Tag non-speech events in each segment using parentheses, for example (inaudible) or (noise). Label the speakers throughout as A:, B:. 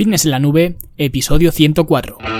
A: Fitness en la Nube, episodio 104.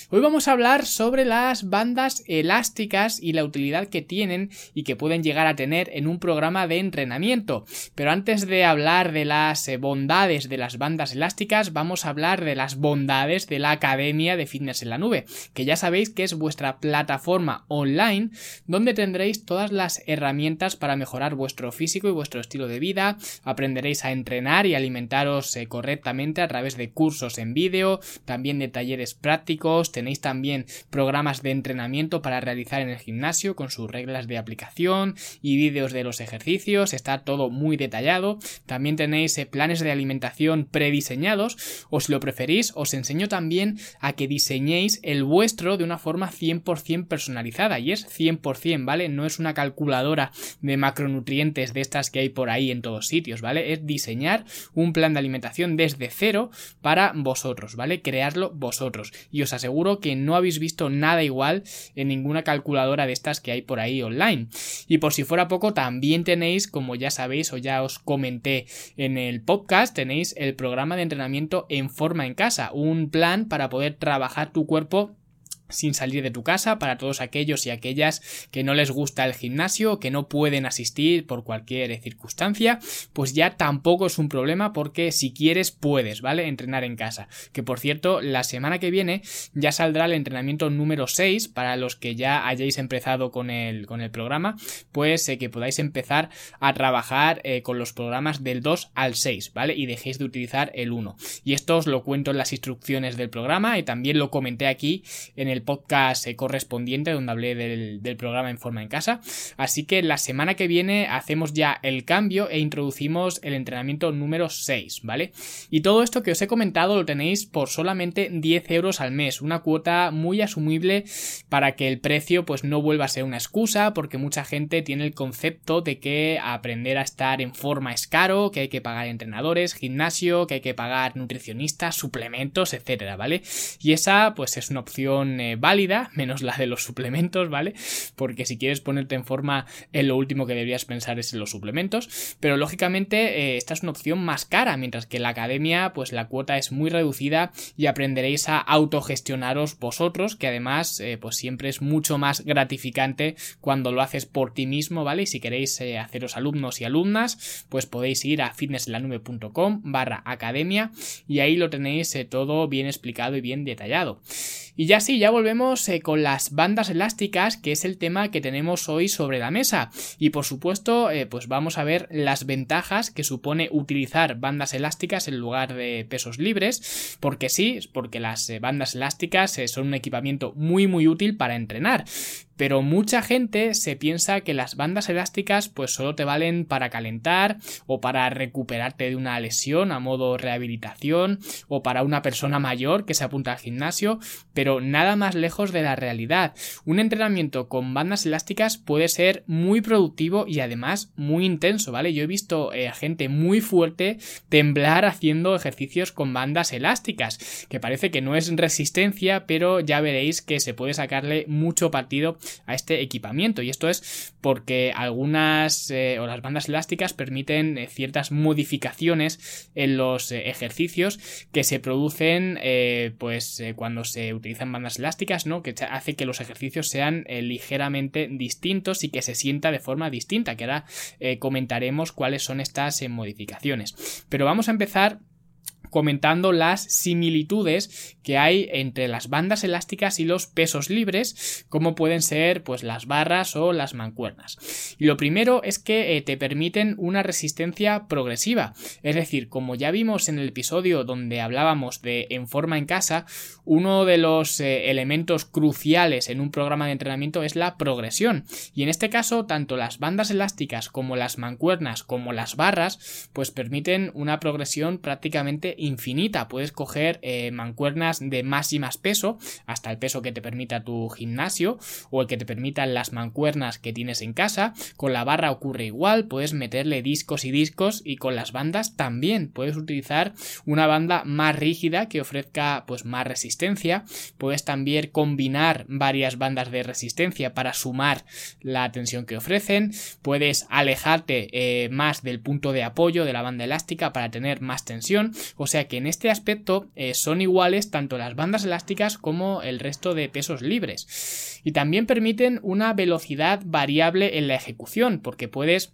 A: Hoy vamos a hablar sobre las bandas elásticas y la utilidad que tienen y que pueden llegar a tener en un programa de entrenamiento. Pero antes de hablar de las bondades de las bandas elásticas, vamos a hablar de las bondades de la Academia de Fitness en la Nube, que ya sabéis que es vuestra plataforma online donde tendréis todas las herramientas para mejorar vuestro físico y vuestro estilo de vida, aprenderéis a entrenar y alimentaros eh, correctamente a través de cursos en vídeo, también de talleres prácticos, tenéis también programas de entrenamiento para realizar en el gimnasio con sus reglas de aplicación y vídeos de los ejercicios, está todo muy detallado. También tenéis eh, planes de alimentación prediseñados o si lo preferís os enseño también a que diseñéis el vuestro de una forma 100% personalizada y es 100%, ¿vale? No es una calculadora de macronutrientes de estas que hay por ahí en todos sitios, ¿vale? Es diseñar un plan de alimentación desde cero para vosotros, ¿vale? Crearlo vosotros y os aseguro que no habéis visto nada igual en ninguna calculadora de estas que hay por ahí online. Y por si fuera poco, también tenéis, como ya sabéis o ya os comenté en el podcast, tenéis el programa de entrenamiento en forma en casa, un plan para poder trabajar tu cuerpo sin salir de tu casa para todos aquellos y aquellas que no les gusta el gimnasio, que no pueden asistir por cualquier circunstancia, pues ya tampoco es un problema porque si quieres puedes, ¿vale? Entrenar en casa. Que por cierto, la semana que viene ya saldrá el entrenamiento número 6 para los que ya hayáis empezado con el, con el programa, pues eh, que podáis empezar a trabajar eh, con los programas del 2 al 6, ¿vale? Y dejéis de utilizar el 1. Y esto os lo cuento en las instrucciones del programa y también lo comenté aquí en el podcast eh, correspondiente donde hablé del, programa en forma en casa. Así que la semana que viene hacemos ya el cambio e introducimos el entrenamiento número 6, ¿vale? Y todo esto que os he comentado lo tenéis por solamente 10 euros al mes, una cuota muy asumible para que el precio pues no vuelva a ser una excusa porque mucha gente tiene el concepto de que aprender a estar en forma es caro, que hay que pagar entrenadores, gimnasio, que hay que pagar nutricionistas, suplementos, etcétera, ¿vale? Y esa pues es una opción eh, válida, menos la de los suplementos, ¿vale? Porque si quieres ponerte en forma, en lo último que deberías pensar es en los suplementos, pero lógicamente eh, esta es una opción más cara, mientras que la academia, pues la cuota es muy reducida y aprenderéis a autogestionaros vosotros, que además, eh, pues siempre es mucho más gratificante cuando lo haces por ti mismo, ¿vale? Y si queréis eh, haceros alumnos y alumnas, pues podéis ir a fitnesslanube.com barra academia y ahí lo tenéis todo bien explicado y bien detallado. Y ya sí, ya volvemos eh, con las bandas elásticas, que es el tema que tenemos hoy sobre la mesa. Y por supuesto, eh, pues vamos a ver las ventajas que supone utilizar bandas elásticas en lugar de pesos libres, porque sí, porque las eh, bandas elásticas son un equipamiento muy muy útil para entrenar pero mucha gente se piensa que las bandas elásticas pues solo te valen para calentar o para recuperarte de una lesión a modo rehabilitación o para una persona mayor que se apunta al gimnasio, pero nada más lejos de la realidad. Un entrenamiento con bandas elásticas puede ser muy productivo y además muy intenso, ¿vale? Yo he visto eh, gente muy fuerte temblar haciendo ejercicios con bandas elásticas, que parece que no es resistencia, pero ya veréis que se puede sacarle mucho partido a este equipamiento. Y esto es porque algunas eh, o las bandas elásticas permiten eh, ciertas modificaciones en los eh, ejercicios que se producen pues cuando se utilizan bandas elásticas no que hace que los ejercicios sean ligeramente distintos y que se sienta de forma distinta que ahora comentaremos cuáles son estas modificaciones. Pero vamos a empezar comentando las similitudes que hay entre las bandas elásticas y los pesos libres, como pueden ser pues las barras o las mancuernas. Y lo primero es que eh, te permiten una resistencia progresiva, es decir, como ya vimos en el episodio donde hablábamos de en forma en casa, uno de los eh, elementos cruciales en un programa de entrenamiento es la progresión. Y en este caso, tanto las bandas elásticas como las mancuernas como las barras, pues permiten una progresión prácticamente infinita. Puedes coger eh, mancuernas de más y más peso, hasta el peso que te permita tu gimnasio, o el que te permitan las mancuernas que tienes en casa. Con la barra ocurre igual, puedes meterle discos y discos, y con las bandas también. Puedes utilizar una banda más rígida que ofrezca pues más resistencia. Puedes también combinar varias bandas de resistencia para sumar la tensión que ofrecen. Puedes alejarte eh, más del punto de apoyo de la banda elástica para tener más tensión. O sea que en este aspecto eh, son iguales tanto las bandas elásticas como el resto de pesos libres. Y también permiten una velocidad variable en la ejecución porque puedes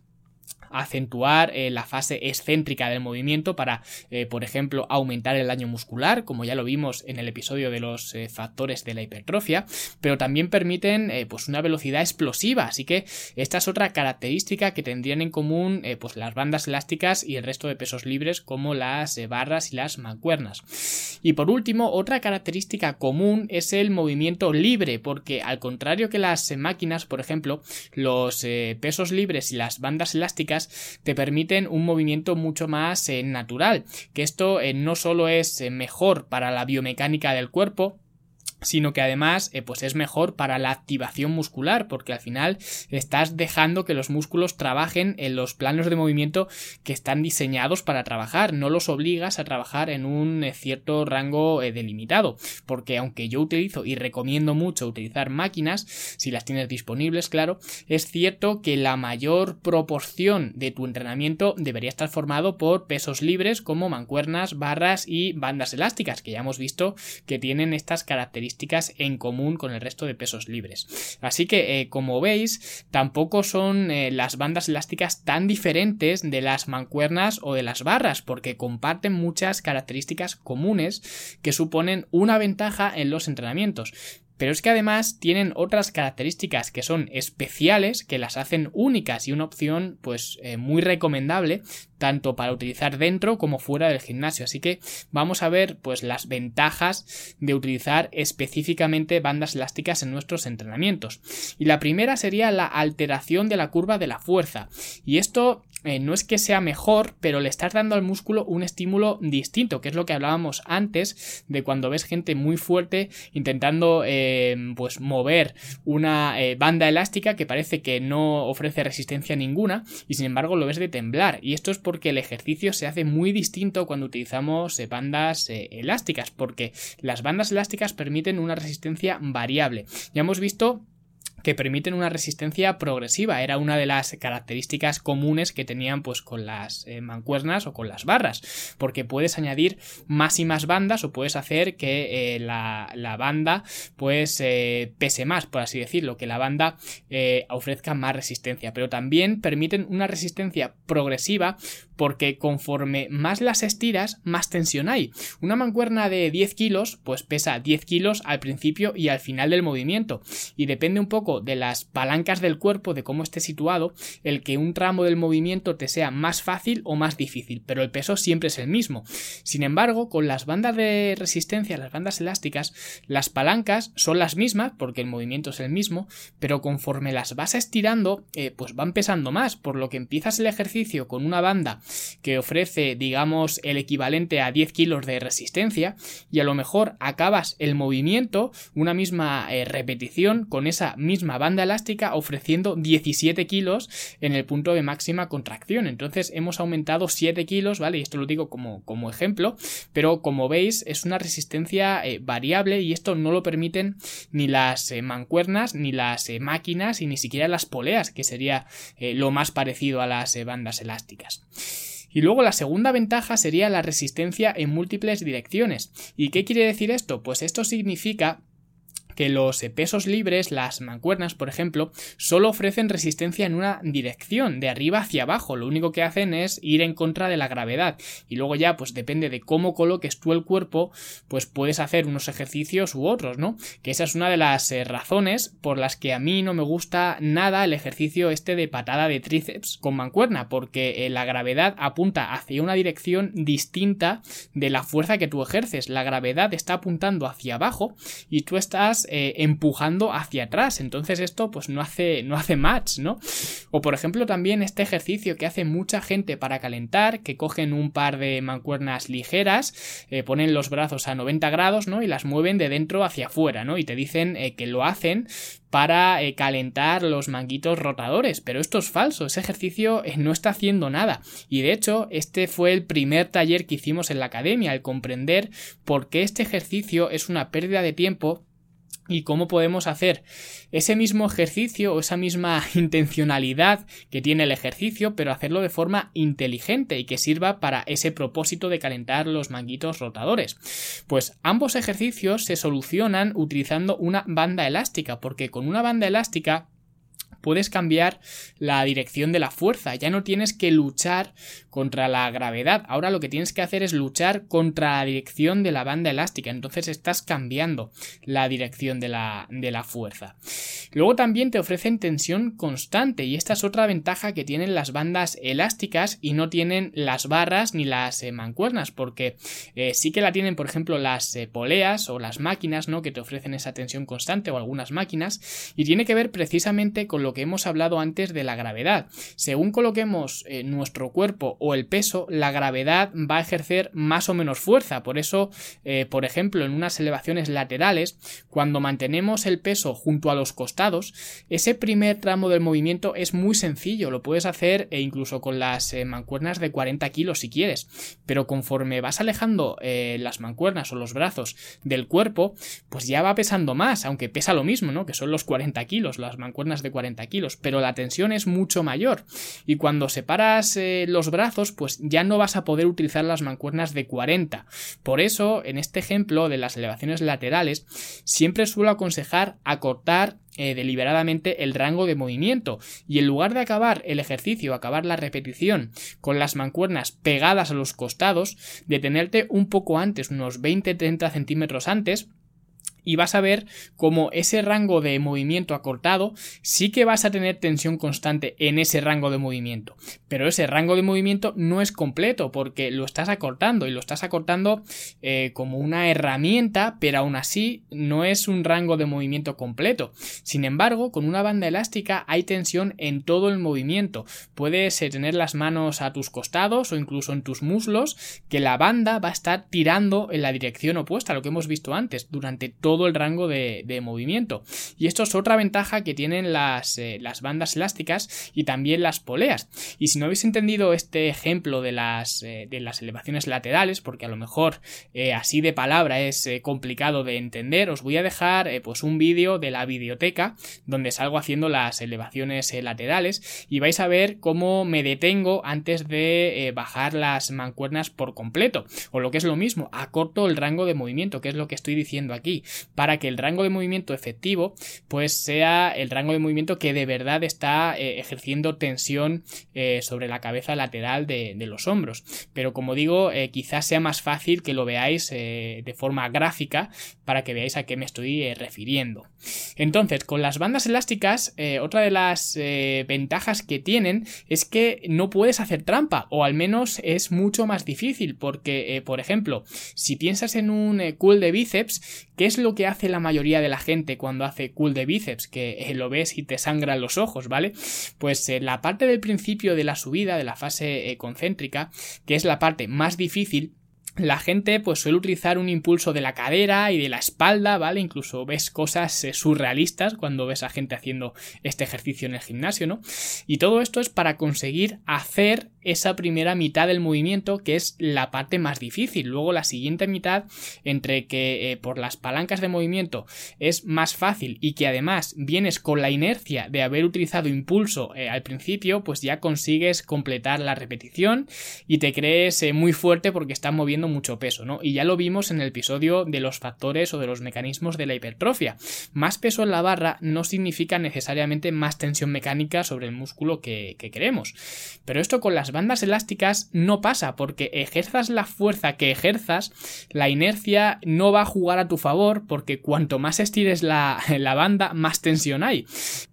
A: acentuar eh, la fase excéntrica del movimiento para, eh, por ejemplo, aumentar el daño muscular, como ya lo vimos en el episodio de los eh, factores de la hipertrofia, pero también permiten pues una velocidad explosiva, así que esta es otra característica que tendrían en común pues las bandas elásticas y el resto de pesos libres como las barras y las mancuernas. Y por último, otra característica común es el movimiento libre, porque al contrario que las máquinas, por ejemplo, los pesos libres y las bandas elásticas te permiten un movimiento mucho más eh, natural, que esto eh, no solo es eh, mejor para la biomecánica del cuerpo, sino que además eh, pues es mejor para la activación muscular porque al final estás dejando que los músculos trabajen en los planos de movimiento que están diseñados para trabajar. No los obligas a trabajar en un eh, cierto rango eh, delimitado porque aunque yo utilizo y recomiendo mucho utilizar máquinas si las tienes disponibles claro es cierto que la mayor proporción de tu entrenamiento debería estar formado por pesos libres como mancuernas barras y bandas elásticas que ya hemos visto que tienen estas características en común con el resto de pesos libres. Así que, eh, como veis, tampoco son eh, las bandas elásticas tan diferentes de las mancuernas o de las barras, porque comparten muchas características comunes que suponen una ventaja en los entrenamientos pero es que además tienen otras características que son especiales, que las hacen únicas y una opción pues eh, muy recomendable tanto para utilizar dentro como fuera del gimnasio. Así que vamos a ver pues las ventajas de utilizar específicamente bandas elásticas en nuestros entrenamientos. Y la primera sería la alteración de la curva de la fuerza. Y esto eh, no es que sea mejor, pero le estás dando al músculo un estímulo distinto, que es lo que hablábamos antes de cuando ves gente muy fuerte intentando eh, pues mover una eh, banda elástica que parece que no ofrece resistencia ninguna y sin embargo lo ves de temblar. Y esto es porque el ejercicio se hace muy distinto cuando utilizamos bandas elásticas porque las bandas elásticas permiten una resistencia variable. Ya hemos visto que permiten una resistencia progresiva. Era una de las características comunes que tenían pues con las eh, mancuernas o con las barras, porque puedes añadir más y más bandas o puedes hacer que eh, la, banda pues eh, pese más, por así decirlo, que la banda ofrezca más resistencia, pero también permiten una resistencia progresiva porque conforme más las estiras, más tensión hay. Una mancuerna de 10 kilos, pues pesa 10 kilos al principio y al final del movimiento, y depende un poco de las palancas del cuerpo, de cómo esté situado, el que un tramo del movimiento te sea más fácil o más difícil, pero el peso siempre es el mismo. Sin embargo, con las bandas de resistencia, las bandas elásticas, las palancas son las mismas, porque el movimiento es el mismo, pero conforme las vas estirando, eh, pues van pesando más, por lo que empiezas el ejercicio con una banda que ofrece, digamos, el equivalente a 10 kilos de resistencia y a lo mejor acabas el movimiento, una misma eh, repetición con esa misma banda elástica ofreciendo 17 kilos en el punto de máxima contracción. Entonces hemos aumentado 7 kilos, ¿vale? Y esto lo digo como, como ejemplo, pero como veis es una resistencia eh, variable y esto no lo permiten ni las eh, mancuernas, ni las máquinas y ni siquiera las poleas, que sería lo más parecido a las bandas elásticas. Y luego la segunda ventaja sería la resistencia en múltiples direcciones. ¿Y qué quiere decir esto? Pues esto significa que los pesos libres, las mancuernas, por ejemplo, solo ofrecen resistencia en una dirección, de arriba hacia abajo. Lo único que hacen es ir en contra de la gravedad. Y luego ya, pues depende de cómo coloques tú el cuerpo, pues puedes hacer unos ejercicios u otros, ¿no? Que esa es una de las eh, razones por las que a mí no me gusta nada el ejercicio este de patada de tríceps con mancuerna, porque eh, la gravedad apunta hacia una dirección distinta de la fuerza que tú ejerces. La gravedad está apuntando hacia abajo y tú estás eh, empujando hacia atrás. Entonces esto pues no hace, no hace match, ¿no? O por ejemplo también este ejercicio que hace mucha gente para calentar, que cogen un par de mancuernas ligeras, eh, ponen los brazos a 90 grados, ¿no? Y las mueven de dentro hacia afuera, ¿no? Y te dicen eh, que lo hacen para calentar los manguitos rotadores, pero esto es falso, ese ejercicio no está haciendo nada. Y de hecho, este fue el primer taller que hicimos en la academia, el comprender por qué este ejercicio es una pérdida de tiempo y cómo podemos hacer ese mismo ejercicio o esa misma (laughs) intencionalidad que tiene el ejercicio, pero hacerlo de forma inteligente y que sirva para ese propósito de calentar los manguitos rotadores. Pues ambos ejercicios se solucionan utilizando una banda elástica, porque con una banda elástica puedes cambiar la dirección de la fuerza, ya no tienes que luchar contra la gravedad, ahora lo que tienes que hacer es luchar contra la dirección de la banda elástica, entonces estás cambiando la dirección de la, de la fuerza. Luego también te ofrecen tensión constante y esta es otra ventaja que tienen las bandas elásticas y no tienen las barras ni las eh, mancuernas, porque eh, sí que la tienen, por ejemplo, las eh, poleas o las máquinas, ¿no? Que te ofrecen esa tensión constante o algunas máquinas y tiene que ver precisamente con lo que hemos hablado antes de la gravedad. Según coloquemos eh, nuestro cuerpo o el peso, la gravedad va a ejercer más o menos fuerza. Por eso, eh, por ejemplo, en unas elevaciones laterales, cuando mantenemos el peso junto a los costados, ese primer tramo del movimiento es muy sencillo. Lo puedes hacer e incluso con las eh, mancuernas de 40 kilos si quieres. Pero conforme vas alejando las mancuernas o los brazos del cuerpo, pues ya va pesando más, aunque pesa lo mismo, ¿no? Que son los 40 kilos, las mancuernas de 40 kilos, pero la tensión es mucho mayor. Y cuando separas eh, los brazos, pues ya no vas a poder utilizar las mancuernas de 40. Por eso, en este ejemplo de las elevaciones laterales, siempre suelo aconsejar acortar eh, deliberadamente el rango de movimiento y en lugar de acabar el ejercicio, acabar la repetición con las mancuernas pegadas a los costados, detenerte un poco antes, unos 20-30 centímetros antes, y vas a ver como ese rango de movimiento acortado sí que vas a tener tensión constante en ese rango de movimiento, pero ese rango de movimiento no es completo porque lo estás acortando y lo estás acortando eh, como una herramienta, pero aún así no es un rango de movimiento completo. Sin embargo, con una banda elástica hay tensión en todo el movimiento. Puedes eh, tener las manos a tus costados o incluso en tus muslos, que la banda va a estar tirando en la dirección opuesta a lo que hemos visto antes durante todo el rango de, movimiento. Y esto es otra ventaja que tienen las, eh, las, bandas elásticas y también las poleas. Y si no habéis entendido este ejemplo de las, eh, de las elevaciones laterales, porque a lo mejor eh, así de palabra es complicado de entender, os voy a dejar pues un vídeo de la biblioteca donde salgo haciendo las elevaciones laterales y vais a ver cómo me detengo antes de bajar las mancuernas por completo. O lo que es lo mismo, acorto el rango de movimiento, que es lo que estoy diciendo aquí para que el rango de movimiento efectivo pues sea el rango de movimiento que de verdad está eh, ejerciendo tensión eh, sobre la cabeza lateral de, los hombros. Pero como digo, eh, quizás sea más fácil que lo veáis de forma gráfica para que veáis a qué me estoy refiriendo. Entonces, con las bandas elásticas, otra de las ventajas que tienen es que no puedes hacer trampa, o al menos es mucho más difícil, porque, por ejemplo, si piensas en un cool de bíceps, ¿qué es lo que hace la mayoría de la gente cuando hace cool de bíceps, que eh, lo ves y te sangran los ojos, ¿vale? Pues eh, la parte del principio de la subida, de la fase eh, concéntrica, que es la parte más difícil, la gente pues suele utilizar un impulso de la cadera y de la espalda, ¿vale? Incluso ves cosas eh, surrealistas cuando ves a gente haciendo este ejercicio en el gimnasio, ¿no? Y todo esto es para conseguir hacer esa primera mitad del movimiento que es la parte más difícil. Luego la siguiente mitad entre que eh, por las palancas de movimiento es más fácil y que además vienes con la inercia de haber utilizado impulso eh, al principio, pues ya consigues completar la repetición y te crees muy fuerte porque estás moviendo mucho peso, ¿no? Y ya lo vimos en el episodio de los factores o de los mecanismos de la hipertrofia. Más peso en la barra no significa necesariamente más tensión mecánica sobre el músculo que, que queremos. Pero esto con las bandas elásticas no pasa, porque ejerzas la fuerza que ejerzas, la inercia no va a jugar a tu favor, porque cuanto más estires la, (laughs) la banda, más tensión hay.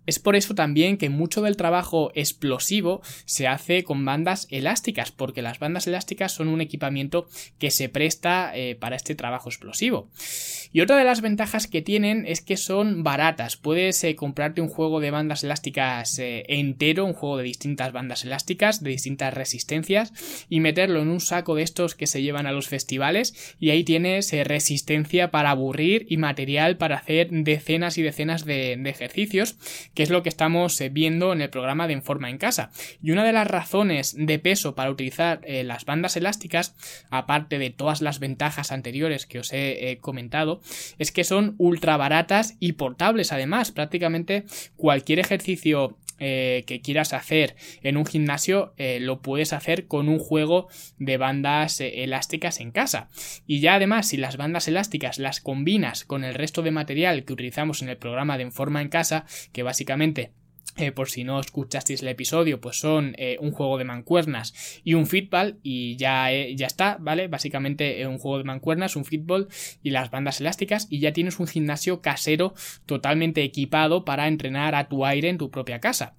A: Es por eso también que mucho del trabajo explosivo se hace con bandas elásticas, porque las bandas elásticas son un equipamiento que se presta eh, para este trabajo explosivo. Y otra de las ventajas que tienen es que son baratas. Puedes eh, comprarte un juego de bandas elásticas eh, entero, un juego de distintas bandas elásticas, de distintas resistencias, y meterlo en un saco de estos que se llevan a los festivales, y ahí tienes resistencia para aburrir y material para hacer decenas y decenas de ejercicios que es lo que estamos eh, viendo en el programa de Informa en Casa. Y una de las razones de peso para utilizar eh, las bandas elásticas, aparte de todas las ventajas anteriores que os he comentado, es que son ultra baratas y portables además. Prácticamente cualquier ejercicio eh, que quieras hacer en un gimnasio lo puedes hacer con un juego de bandas elásticas en casa y ya además si las bandas elásticas las combinas con el resto de material que utilizamos en el programa de Informa en Casa que básicamente eh, por si no escuchasteis el episodio, pues son eh, un juego de mancuernas y un fitball y ya, eh, ya está, ¿vale? Básicamente un juego de mancuernas, un fitball y las bandas elásticas y ya tienes un gimnasio casero totalmente equipado para entrenar a tu aire en tu propia casa.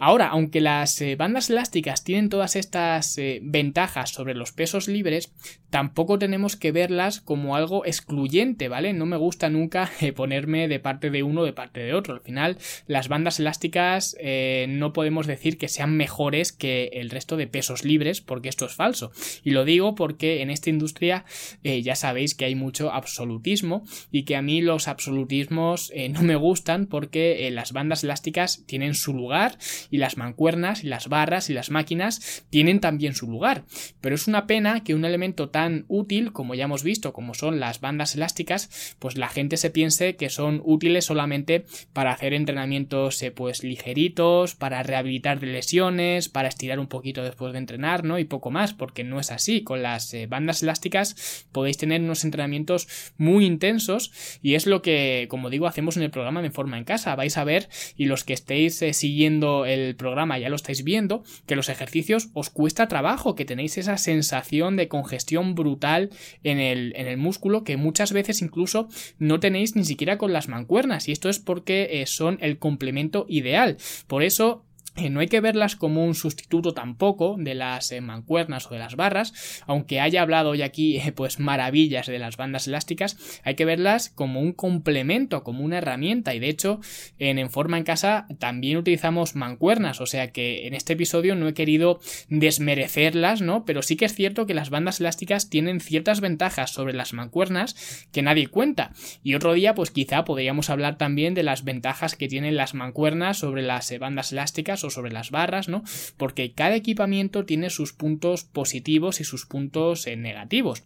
A: Ahora, aunque las bandas elásticas tienen todas estas ventajas sobre los pesos libres, tampoco tenemos que verlas como algo excluyente, ¿vale? No me gusta nunca ponerme de parte de uno o de parte de otro. Al final, las bandas elásticas eh, no podemos decir que sean mejores que el resto de pesos libres, porque esto es falso. Y lo digo porque en esta industria eh, ya sabéis que hay mucho absolutismo y que a mí los absolutismos eh, no me gustan porque las bandas elásticas tienen su lugar y las mancuernas y las barras y las máquinas tienen también su lugar. Pero es una pena que un elemento tan útil como ya hemos visto, como son las bandas elásticas, pues la gente se piense que son útiles solamente para hacer entrenamientos pues ligeritos, para rehabilitar de lesiones, para estirar un poquito después de entrenar, ¿no? Y poco más, porque no es así. Con las eh, bandas elásticas podéis tener unos entrenamientos muy intensos y es lo que, como digo, hacemos en el programa de forma en casa. Vais a ver, y los que estéis eh, siguiendo el programa ya lo estáis viendo, que los ejercicios os cuesta trabajo, que tenéis esa sensación de congestión brutal en el, en el músculo que muchas veces incluso no tenéis ni siquiera con las mancuernas. Y esto es porque eh, son el complemento ideal. Por eso eh, no hay que verlas como un sustituto tampoco de las eh, mancuernas o de las barras, aunque haya hablado hoy aquí eh, pues maravillas de las bandas elásticas, hay que verlas como un complemento, como una herramienta. Y de hecho en En Forma en Casa también utilizamos mancuernas, o sea que en este episodio no he querido desmerecerlas, ¿no? Pero sí que es cierto que las bandas elásticas tienen ciertas ventajas sobre las mancuernas que nadie cuenta. Y otro día pues quizá podríamos hablar también de las ventajas que tienen las mancuernas sobre las bandas elásticas o sobre las barras, ¿no? Porque cada equipamiento tiene sus puntos positivos y sus puntos eh, negativos.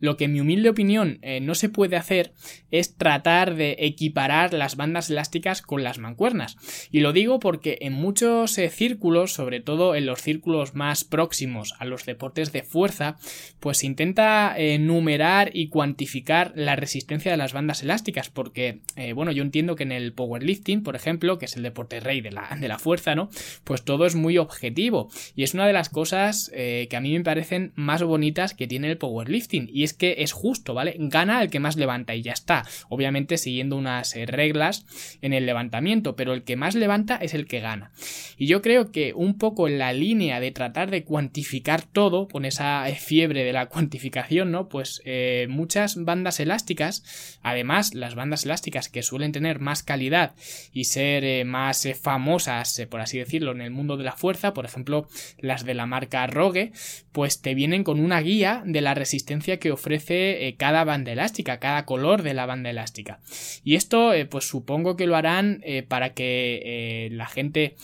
A: Lo que en mi humilde opinión eh, no se puede hacer es tratar de equiparar las bandas elásticas con las mancuernas. Y lo digo porque en muchos eh, círculos, sobre todo en los círculos más próximos a los deportes de fuerza, pues se intenta numerar y cuantificar la resistencia de las bandas elásticas, porque, bueno, yo entiendo que en el powerlifting, por ejemplo, que es el deporte rey de la, de la fuerza, ¿no? Pues todo es muy objetivo y es una de las cosas eh, que a mí me parecen más bonitas que tiene el powerlifting y es que es justo, ¿vale? Gana el que más levanta y ya está, obviamente siguiendo unas eh, reglas en el levantamiento, pero el que más levanta es el que gana. Y yo creo que un poco en la línea de tratar de cuantificar todo, con esa eh, fiebre de la cuantificación, ¿no? Pues muchas bandas elásticas, además las bandas elásticas que suelen tener más calidad y ser más famosas, por así decirlo, en el mundo de la fuerza, por ejemplo, las de la marca Rogue, pues te vienen con una guía de la resistencia que ofrece eh, cada banda elástica, cada color de la banda elástica. Y esto, eh, pues supongo que lo harán eh, para que la gente,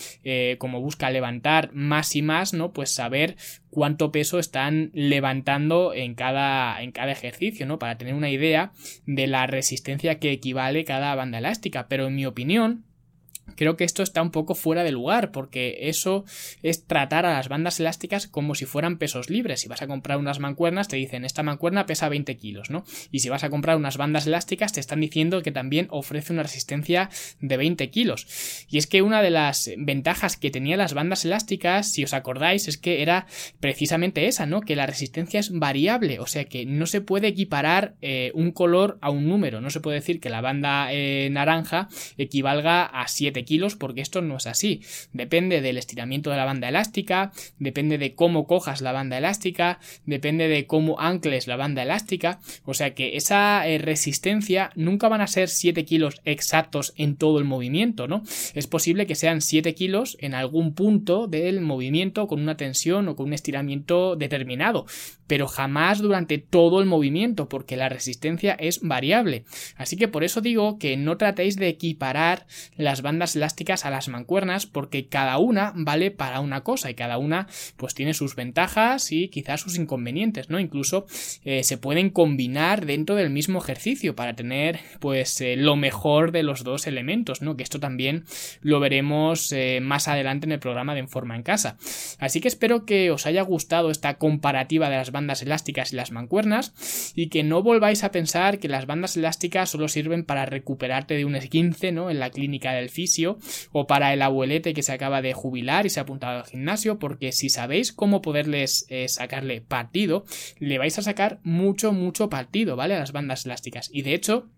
A: como busca levantar más y más, ¿no? Pues saber cuánto peso están levantando en cada, en cada ejercicio, ¿no? Para tener una idea de la resistencia que equivale cada banda elástica. Pero en mi opinión, Creo que esto está un poco fuera de lugar, porque eso es tratar a las bandas elásticas como si fueran pesos libres. Si vas a comprar unas mancuernas, te dicen esta mancuerna pesa 20 kilos, ¿no? Y si vas a comprar unas bandas elásticas, te están diciendo que también ofrece una resistencia de 20 kilos. Y es que una de las ventajas que tenía las bandas elásticas, si os acordáis, es que era precisamente esa, ¿no? Que la resistencia es variable, o sea que no se puede equiparar eh, un color a un número. No se puede decir que la banda eh, naranja equivalga a 7 kilos porque esto no es así. Depende del estiramiento de la banda elástica, depende de cómo cojas la banda elástica, depende de cómo ancles la banda elástica. O sea que esa eh, resistencia nunca van a ser 7 kilos exactos en todo el movimiento, ¿no? Es posible que sean 7 kilos en algún punto del movimiento con una tensión o con un estiramiento determinado, pero jamás durante todo el movimiento porque la resistencia es variable. Así que por eso digo que no tratéis de equiparar las bandas elásticas a las mancuernas porque cada una vale para una cosa y cada una pues tiene sus ventajas y quizás sus inconvenientes, ¿no? Incluso eh, se pueden combinar dentro del mismo ejercicio para tener pues eh, lo mejor de los dos elementos, ¿no? Que esto también lo veremos eh, más adelante en el programa de En Forma en Casa. Así que espero que os haya gustado esta comparativa de las bandas elásticas y las mancuernas y que no volváis a pensar que las bandas elásticas solo sirven para recuperarte de un esguince, ¿no? En la clínica del fisio o para el abuelete que se acaba de jubilar y se ha apuntado al gimnasio, porque si sabéis cómo poderles eh, sacarle partido, le vais a sacar mucho, mucho partido, ¿vale? A las bandas elásticas. Y de hecho,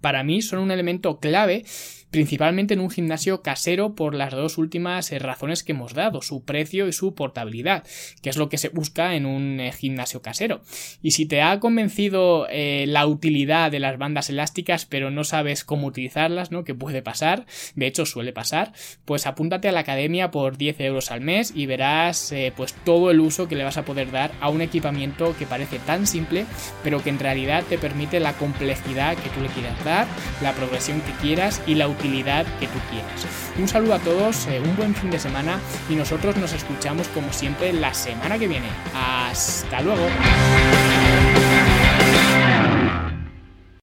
A: para mí son un elemento clave principalmente en un gimnasio casero por las dos últimas eh, razones que hemos dado, su precio y su portabilidad, que es lo que se busca en un eh, gimnasio casero. Y si te ha convencido eh, la utilidad de las bandas elásticas, pero no sabes cómo utilizarlas, ¿no? Que puede pasar, de hecho suele pasar, pues apúntate a la academia por 10 euros al mes y verás pues todo el uso que le vas a poder dar a un equipamiento que parece tan simple, pero que en realidad te permite la complejidad que tú le quieras dar, la progresión que quieras y la que tú quieras. Un saludo a todos, eh, un buen fin de semana y nosotros nos escuchamos como siempre la semana que viene. Hasta luego.